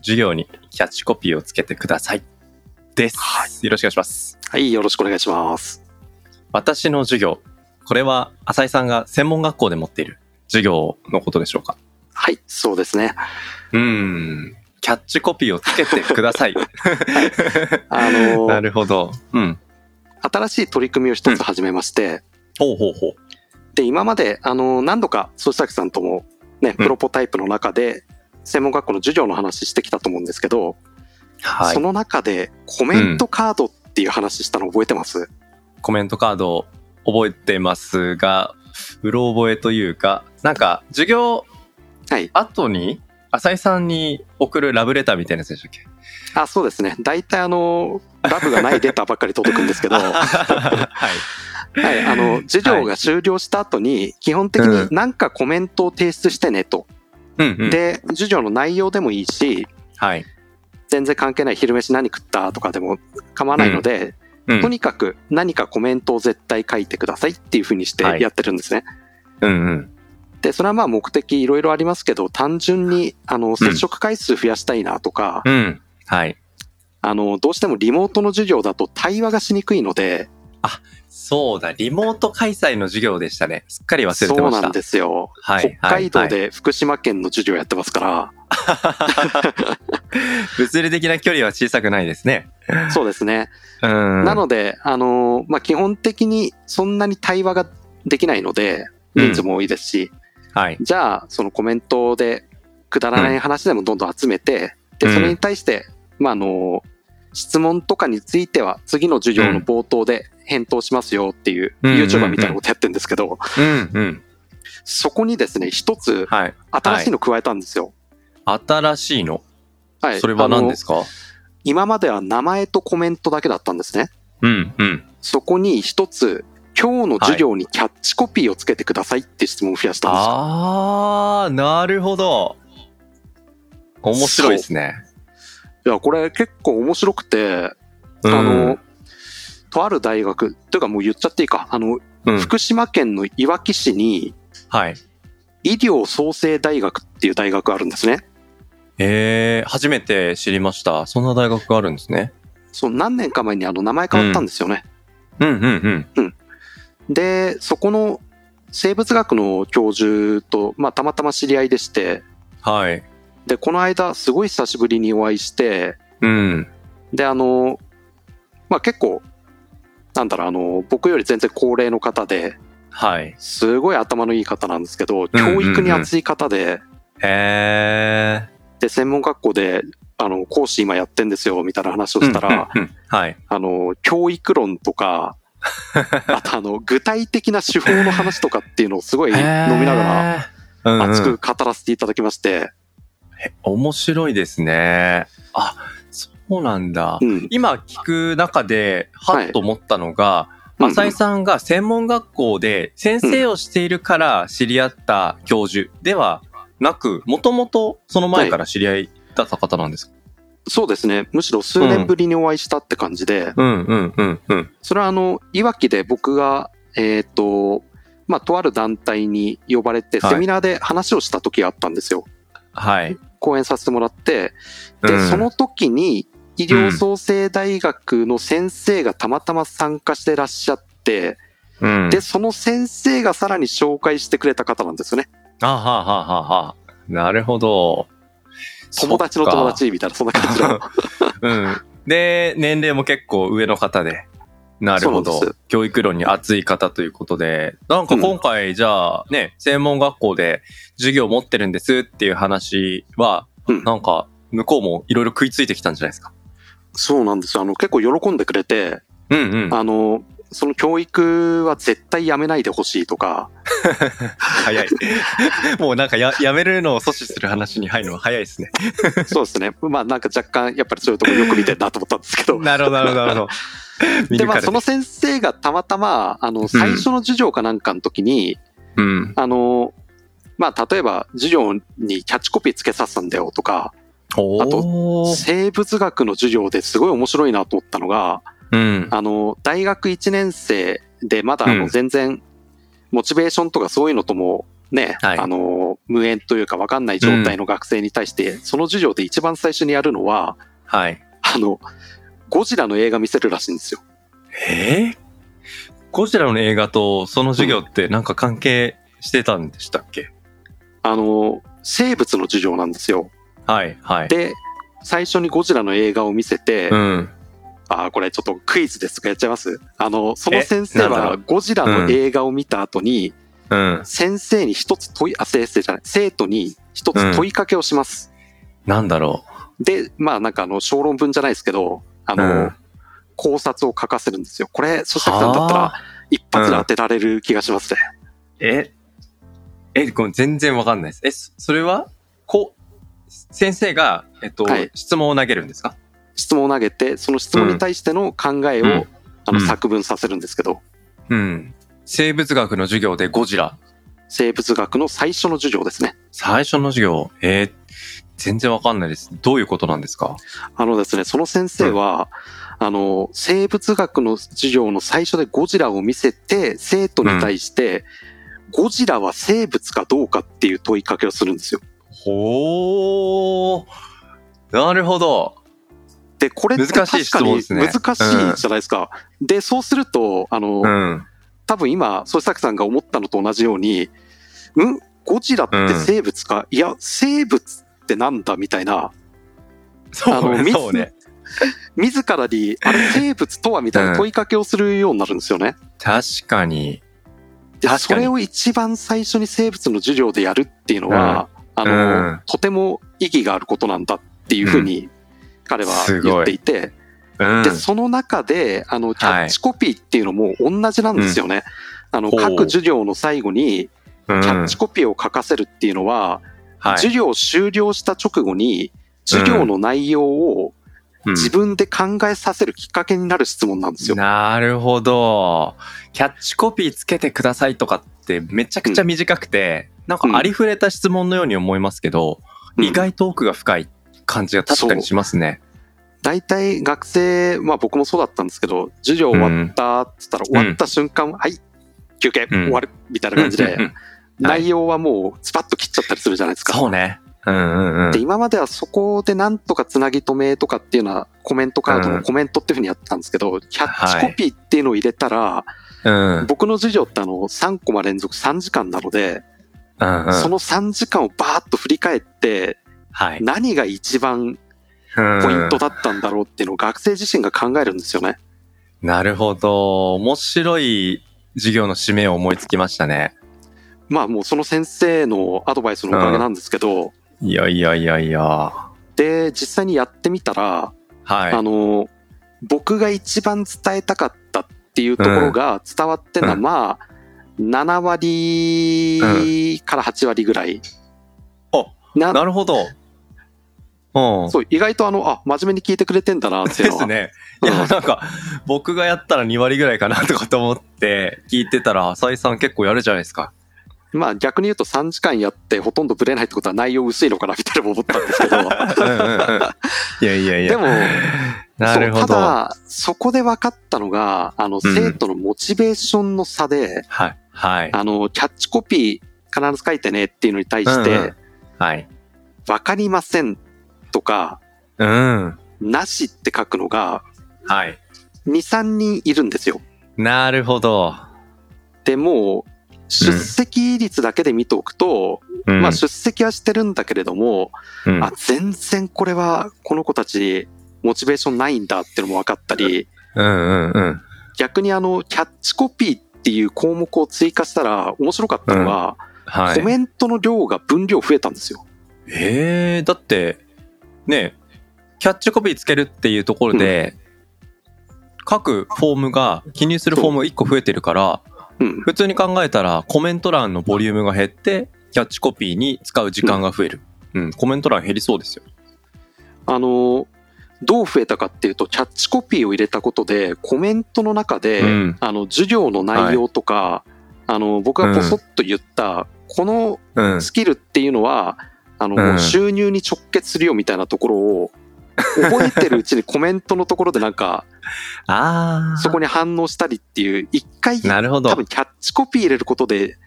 授業にキャッチコピーをつけてください。です、はい。よろしくお願いします。はい、よろしくお願いします。私の授業これは浅井さんが専門学校で持っている授業のことでしょうか？はい、そうですね。うーん。キャッチコピーをつけてください。あの なるほど。うん。新しい取り組みを一つ始めまして、ほうほうほう。で、今まで、あの何度か、曽崎さんとも、ね、プロポタイプの中で、専門学校の授業の話してきたと思うんですけど、はいその中で、コメントカードっていう話したの覚えてます、コメントカード覚えてますが、うろ覚えというか、なんか、授業はい。後に、浅井さんに送るラブレターみたいなやつでしたっけ？あ、そうですね。大体あの、ラブがないデータばっかり届くんですけど、は はい。い、あの、授業が終了した後に、基本的に何かコメントを提出してねと。うんうん。で、授業の内容でもいいし、はい。全然関係ない昼飯何食ったとかでも構わないので、うんとにかく何かコメントを絶対書いてくださいっていう風にしてはいやってるんですね。うんうん。で、それはまあ目的いろいろありますけど、単純にあの接触回数増やしたいなとか、うん。はい。あの、どうしてもリモートの授業だと対話がしにくいので、そうだ、リモート開催の授業でしたね。すっかり忘れそてました。うなんですよ。はい。北海道で福島県の授業やってますから、物理的な距離は小さくないですね。そうですね。うん。なので、あの、まあ、基本的にそんなに対話ができないので、人数も多いですし、はい。じゃあ、そのコメントでくだらない話でもどんどん集めて、で、うんそれに対して、まあ、あの、質問とかについては次の授業の冒頭で返答しますよっていう、うん YouTuber みたいなことやってるんですけど、うんうん。そこにですね、一つはい。新しいの加えたんですよ。新しいの？はい。それは何ですか？今までは名前とコメントだけだったんですね。うんうん。そこに一つ、今日の授業にキャッチコピーをつけてくださいって質問を増やしたんですよ。あー、なるほど。面白いですね。いや、これ結構面白くて、うんあの、とある大学、というかもう言っちゃっていいか、あの、うん福島県のいわき市にはい。医療創生大学っていう大学があるんですね。えー、初めて知りました。そんな大学があるんですね。そう、何年か前にあの名前変わったんですよね。うんうんうん。で、そこの生物学の教授と、まあ、たまたま知り合いでして、はい。で、この間、すごい久しぶりにお会いして、うん。で、あの、まあ、結構、なんだろう、あの、僕より全然高齢の方で、はい。すごい頭のいい方なんですけど、うんうんうん教育に熱い方で、へで、専門学校で、あの、講師今やってんですよ、みたいな話をー。したら、うんうんうんはい。あの、教育論とか、あとあの、具体的な手法の話とかっていうのをすごい飲みながら、熱く語らせていただきまして、面白いですね。あ、そうなんだ。うん。今聞く中で、はっと思ったのが、うん浅井さんが専門学校で先生をしているから知り合った教授ではなく、もともとその前から知り合いだった方なんですか、そうですね。むしろ数年ぶりにお会いしたって感じで、うん、うん。うん。うん。それはあの、いわきで僕が、えっ、と、まあ、とある団体に呼ばれて、はい。セミナーで話をした時があったんですよ。はい。講演させてもらって、で、うん。その時に、医療創生大学の先生がたまたま参加してらっしゃって、うん。で、その先生がさらに紹介してくれた方なんですよね。あはあはあはあはあ。なるほど。友達の友。達みたいな、そんな感じの。うん。で、年齢も結構上の方で。なるほど。教育論に熱い方ということで、なんか今回じゃあね、専門学校で授業を持ってるんですっていう話は、うんなんか向こうもいろいろ食いついてきたんじゃないですか。そうなんですよ。あの、結構喜んでくれて、うんうん。あの、その教育は絶対やめないでほしいとか、早い。もうなんかややめるのを阻止する話に入るのは早いですね。そうですね。まあなんか若干やっぱりそういうところよく見てるなと思ったんですけど。なるほど、なるほど、なるほど。見で、まあその先生がたまたま、あの、最初の授業かなんかの時に、うん。あの、まあ例えば授業にキャッチコピーつけさせたんだよとか、おあー生物学の授業ですごい面白いなと思ったのが、うん。あの、大学1年生でまだあのうん全然、モチベーションとかそういうのともね、はいあの、無縁というか分かんない状態の学生に対して、その授業で一番最初にやるのは、はい。あの、ゴジラの映画見せるらしいんですよ。えー、ゴジラの映画とその授業ってなんか関係してたんでしたっけ、あの、生物の授業なんですよ。はい、はい。で、最初にゴジラの映画を見せて、うん。あーこれちょっとクイズですとかやっちゃいます？あの、その先生はゴジラの映画を見た後に、うん。先生に一つ問い、あ、先生じゃない、生徒に一つ問いかけをします。なんだろで、まあなんかあの、小論文じゃないですけど、あう。の、うん。考察を書かせるんですよ。これ、そしたさんだったらは、一発で当てられる気がしますね。え、え、これ全然わかんないです。え、そそれは、こう、先生が、えっと、はい質問を投げるんですか？質問を投げて、その質問に対しての考えを、うんあの、うん作文させるんですけど、うん。生物学の授業でゴジラ。生物学の最初の授業ですね。最初の授業？えー全然わかんないです。どういうことなんですか？あのですね、その先生は、あの、生物学の授業の最初でゴジラを見せて、生徒に対して、ゴジラは生物かどうかっていう問いかけをするんですよ。ほー。なるほど。で、これって難しい質問ですね確かに難しいじゃないですか。で、そうすると、あの、うん。多分今、曽崎さんが思ったのと同じように、ん？ゴジラって生物か、いや、生物ってなんだみたいな、そうね。そうね。自らに、あれ 生物とはみたいな問いかけをするようになるんですよね。確かに。で、それを一番最初に生物の授業でやるっていうのは、あの、うん。とても意義があることなんだっていうふうに彼は言っていて、うん。で、。その中で、あの、キャッチコピーっていうのも同じなんですよね。あの、ほう。各授業の最後に、うん。キャッチコピーを書かせるっていうのは、はい。授業終了した直後に、授業の内容をうん。自分で考えさせるきっかけになる質問なんですよ。なるほど。キャッチコピーつけてくださいとかってめちゃくちゃ短くて、なんかありふれた質問のように思いますけど、うん意外と奥が深い感じが確かにしますね。大体学生、まあ僕もそうだったんですけど、授業終わったって言ったら、終わった瞬間、はい、休憩、うん終わる、みたいな感じで、うんうんうん内容はもうスパッと切っちゃったりするじゃないですか。そうね。うんうんうんで、。今まではそこでなんとかつなぎ止めとかっていうのはコメントカードのコメントっていうふうにやってたんですけど、キャッチコピーっていうのを入れたら、うん。僕の授業ってあの3コマ連続3時間なので、うんうんその3時間をバーッと振り返って、はい。何が一番ポポイントだったんだろうっていうのを学生自身が考えるんですよね。なるほど。面白い授業の締めを思いつきましたね。まあもうその先生のアドバイスのおかげなんですけど、いやいやいやいや。で、実際にやってみたら、はい。あの、僕が一番伝えたかったっていうところが伝わってるのは、うんまあ、7割から8割ぐらい。あななるほど。うん。そう、意外とあの、あ、真面目に聞いてくれてんだなっていうのは。ですね。いや、なんか、僕がやったら2割ぐらいかなとかと思って聞いてたら、浅井さん結構やるじゃないですか。まあ逆に言うと3時間やってほとんどブレないってことは内容薄いのかなみたいな思ったんですけど。うんうんうん。いやいやいや。でも、なるほど。ただ、そこで分かったのが、あの、うん生徒のモチベーションの差で、はい。はい。あの、キャッチコピー必ず書いてねっていうのに対して、うんうんはい。わかりませんとか、うん。なしって書くのが、はい。2、3人いるんですよ。なるほど。でもう、出席率だけで見ておくと、うんまあ出席はしてるんだけれども、うんあ、全然これはこの子たちモチベーションないんだっていうのも分かったり、うんうんうん。逆にあの、キャッチコピーっていう項目を追加したら面白かったのは、はい。コメントの量が分量増えたんですよ。ええだって、ね、キャッチコピーつけるっていうところで、各フォームが、記入するフォームが1個増えてるから、うん。普通に考えたらコメント欄のボリュームが減って、キャッチコピーに使う時間が増える。うん、コメント欄減りそうですよ。あの、どう増えたかっていうと、キャッチコピーを入れたことで、コメントの中で、うんあの、授業の内容とか、あの、僕がポソッと言った、このうん。スキルっていうのは、あの、うん収入に直結するよみたいなところを、覚えてるうちにコメントのところでなんか、ああ。そこに反応したりっていう、一回、なるほど多。分キャッチコピー入れることで、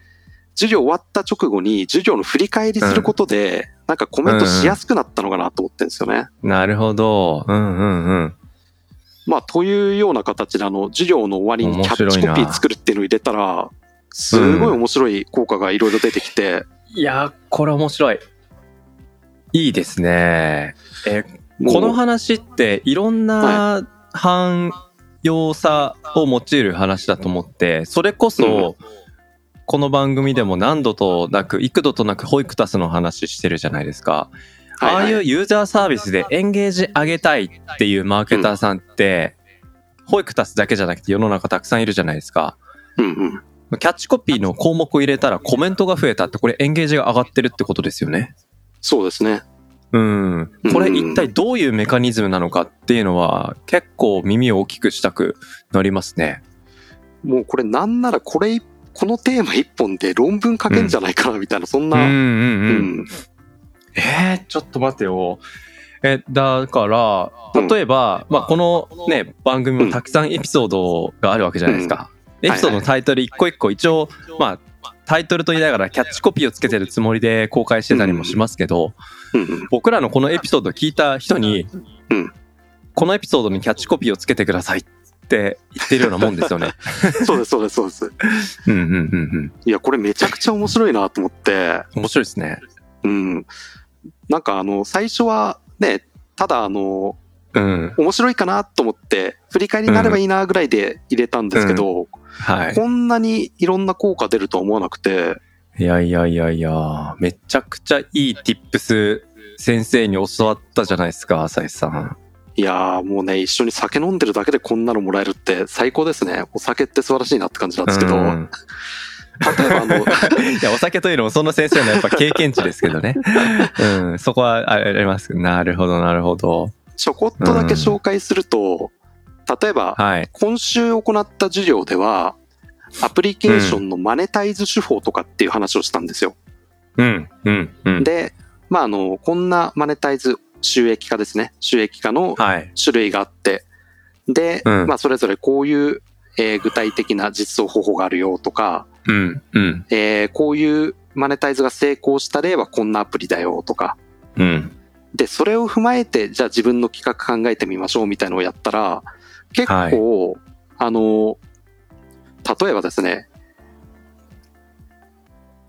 授業終わった直後に授業の振り返りすることで、なんかコメントしやすくなったのかなと思ってるんですよね。なるほど。うんうんうん。まあ、というような形で、あの、授業の終わりにキャッチコピー作るっていうのを入れたら、すごい面白い効果がいろいろ出てきて、いやー、これ面白い。いいですね。え、この話っていろんな汎用さを用いる話だと思って、それこそ、この番組でも何度となく、幾度となくホイクタスの話してるじゃないですか。ああいうユーザーサービスでエンゲージ上げたいっていうマーケターさんって、ホイクタスだけじゃなくて世の中たくさんいるじゃないですか。うんうん。キャッチコピーの項目を入れたらコメントが増えたって、これエンゲージが上がってるってことですよね。そうですね。うん。これ一体どういうメカニズムなのかっていうのは結構耳を大きくしたくなりますね。もうこれなんならこれ、このテーマ一本で論文書けんじゃないかなみたいな、そんな、うんうんうん。うん。えー、ちょっと待ってよ。え、だから、うん。例えば、まあ、このね、番組もたくさんエピソードがあるわけじゃないですか。ん。エピソードのタイトル一個一個一応、まあ、タイトルと言いながらキャッチコピーをつけてるつもりで公開してたりもしますけど、うん。うん。僕らのこのエピソードを聞いた人に、うん。このエピソードにキャッチコピーをつけてください。って言ってるようなもんですよね。そうです、そうです、そうです。うんうんうんうん。いや、これめちゃくちゃ面白いなと思って、面白いですね。うん。なんかあの、最初はね、ただあの、うん。面白いかなと思って、振り返りになればいいなぐらいで入れたんですけど、はい。こんなにいろんな効果出るとは思わなくて、いやいやいやいや、めちゃくちゃいい tips 先生に教わったじゃないですか、浅井さん。いやーもうね、一緒に酒飲んでるだけでこんなのもらえるって最高ですね。お酒って素晴らしいなって感じなんですけど、うん例えばあの、いや、お酒というのもその先生のやっぱ経験値ですけどね。うん、そこはああります。なるほど、なるほど。ちょこっとだけ紹介すると、例えば、はい。今週行った授業では、アプリケーションのマネタイズ手法とかっていう話をしたんですよ。うん、うん、うん。で、まあ、あの、こんなマネタイズ収益化ですね。収益化のはい。種類があって、で、うん。まあ、それぞれこういう、えー具体的な実装方法があるよとか、うん、うん、えーこういうマネタイズが成功した例はこんなアプリだよとか、うん。で、それを踏まえて、じゃあ自分の企画考えてみましょうみたいなのをやったら、結構、あの、例えばですね、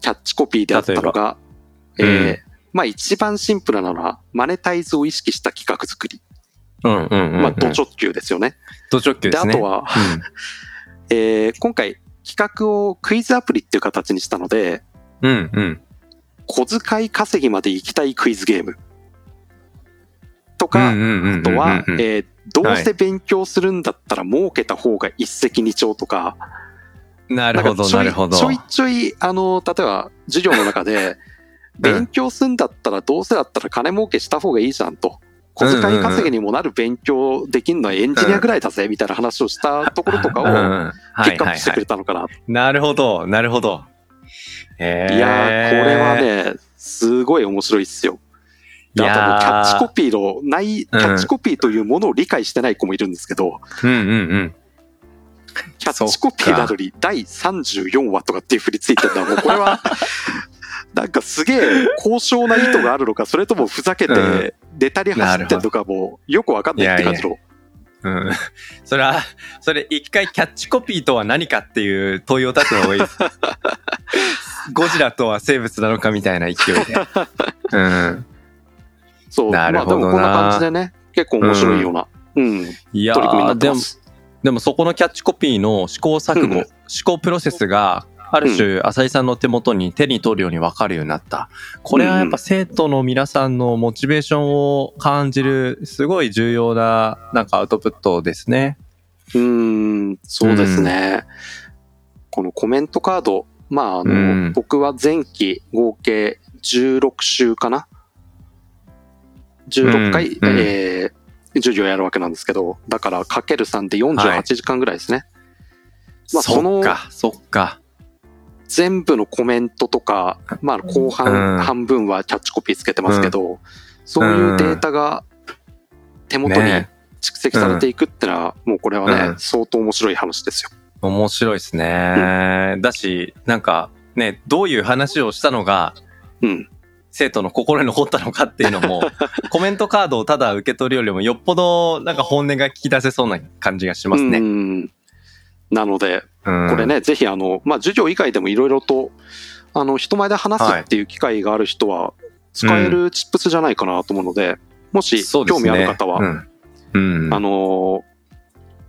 キャッチコピーであったのが、え例えば。ーまあ一番シンプルなのは、マネタイズを意識した企画作り。うん、うん、うん。まあ、ド直球ですよね。ド直球で、ですね。あとは、えー今回、企画をクイズアプリっていう形にしたので、うん、うん、うん。小遣い稼ぎまで行きたいクイズゲーム。とか、うんうんうんうんうんあとは、えーどうして勉強するんだったら儲けた方が一石二鳥とか、なるほど、ないるほど。ちょいちょい、あの、例えば、授業の中で、勉強するんだったらどうせだったら金儲けした方がいいじゃんと。小遣い稼ぎにもなる勉強できるのはエンジニアぐらいだぜ、みたいな話をしたところとかをピックアップしてくれたのかな。なるほど、なるほど。えーいやー、これは、ね、すごい面白いっすよ。であともうキャッチコピーのない、キャッチコピーというものを理解してない子もいるんですけど、うんうんうん。キャッチコピーなのに第34話とかっていう振りついてるのはもうこれは、なんかすげえ高尚な意図があるのか、それともふざけうんて、ネタに走ってんのかもうよくわかんないって感じの。うん。それは、それ一回キャッチコピーとは何かっていう問いを立つのがいいです。ゴジラとは生物なのかみたいな勢いで。うん。そう。まあでなるほどなもこんな感じでね、結構面白いような、うん、いや取り組みになーでも、ってます。でもそこのキャッチコピーの試行錯誤、うん思考プロセスが、ある種、浅井さんの手元に手に取るように分かるようになった。これはやっぱ生徒の皆さんのモチベーションを感じる、すごい重要な、なんかアウトプットですね。うーん、そうですね。このコメントカード、まあ、あの、うん僕は前期合計16週かな ?16 回、うんうんえー授業やるわけなんですけど、だからかける3で48時間ぐらいですね。まあそのそっか、そっか。全部のコメントとか、まあ後うん半半分はキャッチコピーつけてますけど、そういうデータが手元にね蓄積されていくってのは、もうこれはね、うん相当面白い話ですよ。面白いですね。だし、なんか、ね、どういう話をしたのが、うん。生徒の心に残ったのかっていうのも、コメントカードをただ受け取るよりも、よっぽど、なんか本音が聞き出せそうな感じがしますうね。んなので、うんこれ。ね、ぜひあの、まあ、授業以外でもいろいろと、あの、人前で話すっていう機会がある人は、使えるチップスじゃないかなと思うので、もし興味ある方は、うん。うんあのー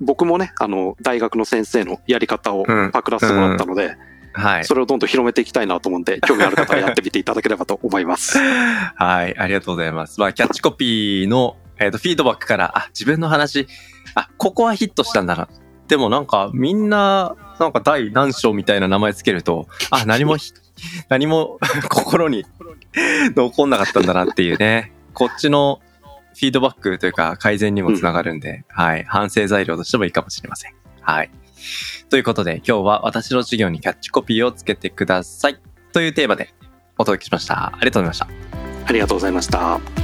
僕もね、あの、大学の先生のやり方をうんパクらせてもらったので、はい。それをどんどん広めていきたいなと思うんで、興味ある方はやってみていただければと思います。はい、ありがとうございます。まあ、キャッチコピーの、えっ、と、フィードバックから、あ、自分の話、あ、ここはヒットしたんだな。でもなんか、みんな、なんか第何章みたいな名前つけると、あ、何もひ、何も 心に残んなかったんだなっていうね。こっちのフィードバックというか改善にもつながるんで、はい、反省材料としてもいいかもしれません。はい。ということで、今日は私の授業にキャッチコピーをつけてください。というテーマでお届けしました。ありがとうございました。ありがとうございました。